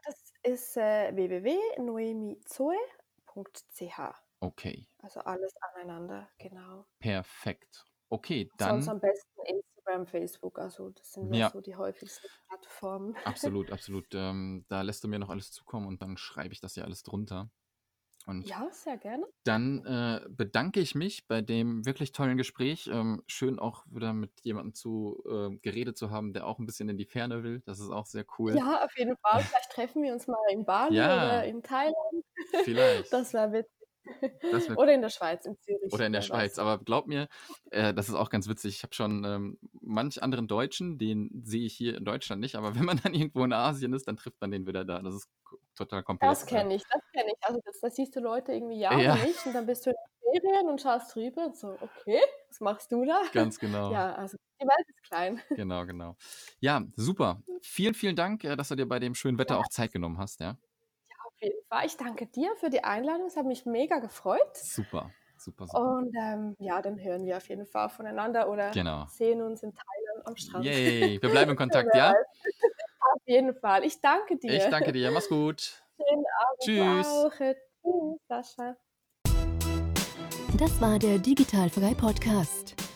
Das ist äh, www.noemizoe.ch. Okay, Also alles aneinander, genau. perfekt. Okay, Sonst dann am besten Instagram, Facebook. Also das sind ja so die häufigsten Plattformen. [laughs] absolut, absolut. Ähm, da lässt du mir noch alles zukommen und dann schreibe ich das ja alles drunter. Und Ja, sehr gerne. dann äh, bedanke ich mich bei dem wirklich tollen Gespräch. Ähm, schön auch wieder mit jemandem zu äh, geredet zu haben, der auch ein bisschen in die Ferne will. Das ist auch sehr cool. Ja, auf jeden Fall. Vielleicht treffen wir uns mal in Bali [laughs] Ja. oder in Thailand. Vielleicht. [laughs] Das wäre witzig. Das [laughs] Oder in der Schweiz, in Zürich. Oder in der Schweiz. Aber glaub mir, äh, das ist auch ganz witzig. Ich habe schon ähm, manch anderen Deutschen, den sehe ich hier in Deutschland nicht, aber [laughs] wenn man dann irgendwo in Asien ist, dann trifft man den wieder da. Das ist total komplett. Das kenne ich, das kenne ich. Also das, da siehst du Leute irgendwie ja, Ja. nicht und dann bist du in den Ferien und schaust drüber und so, okay, was machst du da? Ganz genau. Ja, also die Welt ist klein. Genau, genau. Ja, super. Vielen, vielen Dank, äh, dass du dir bei dem schönen Wetter auch Zeit genommen hast. Ja, jeden Fall. Ich danke dir für die Einladung. Es hat mich mega gefreut. super, super, super. Und ähm, ja, dann hören wir auf jeden Fall voneinander oder Genau. sehen uns in Thailand am Strand. Yay, wir bleiben in [laughs] Kontakt, ja? Auf jeden Fall. Ich danke dir. Ich danke dir. Mach's gut. Schönen Abend. Tschüss. Auch. Tschüss, Sascha. Das war der Digitalfrei Podcast.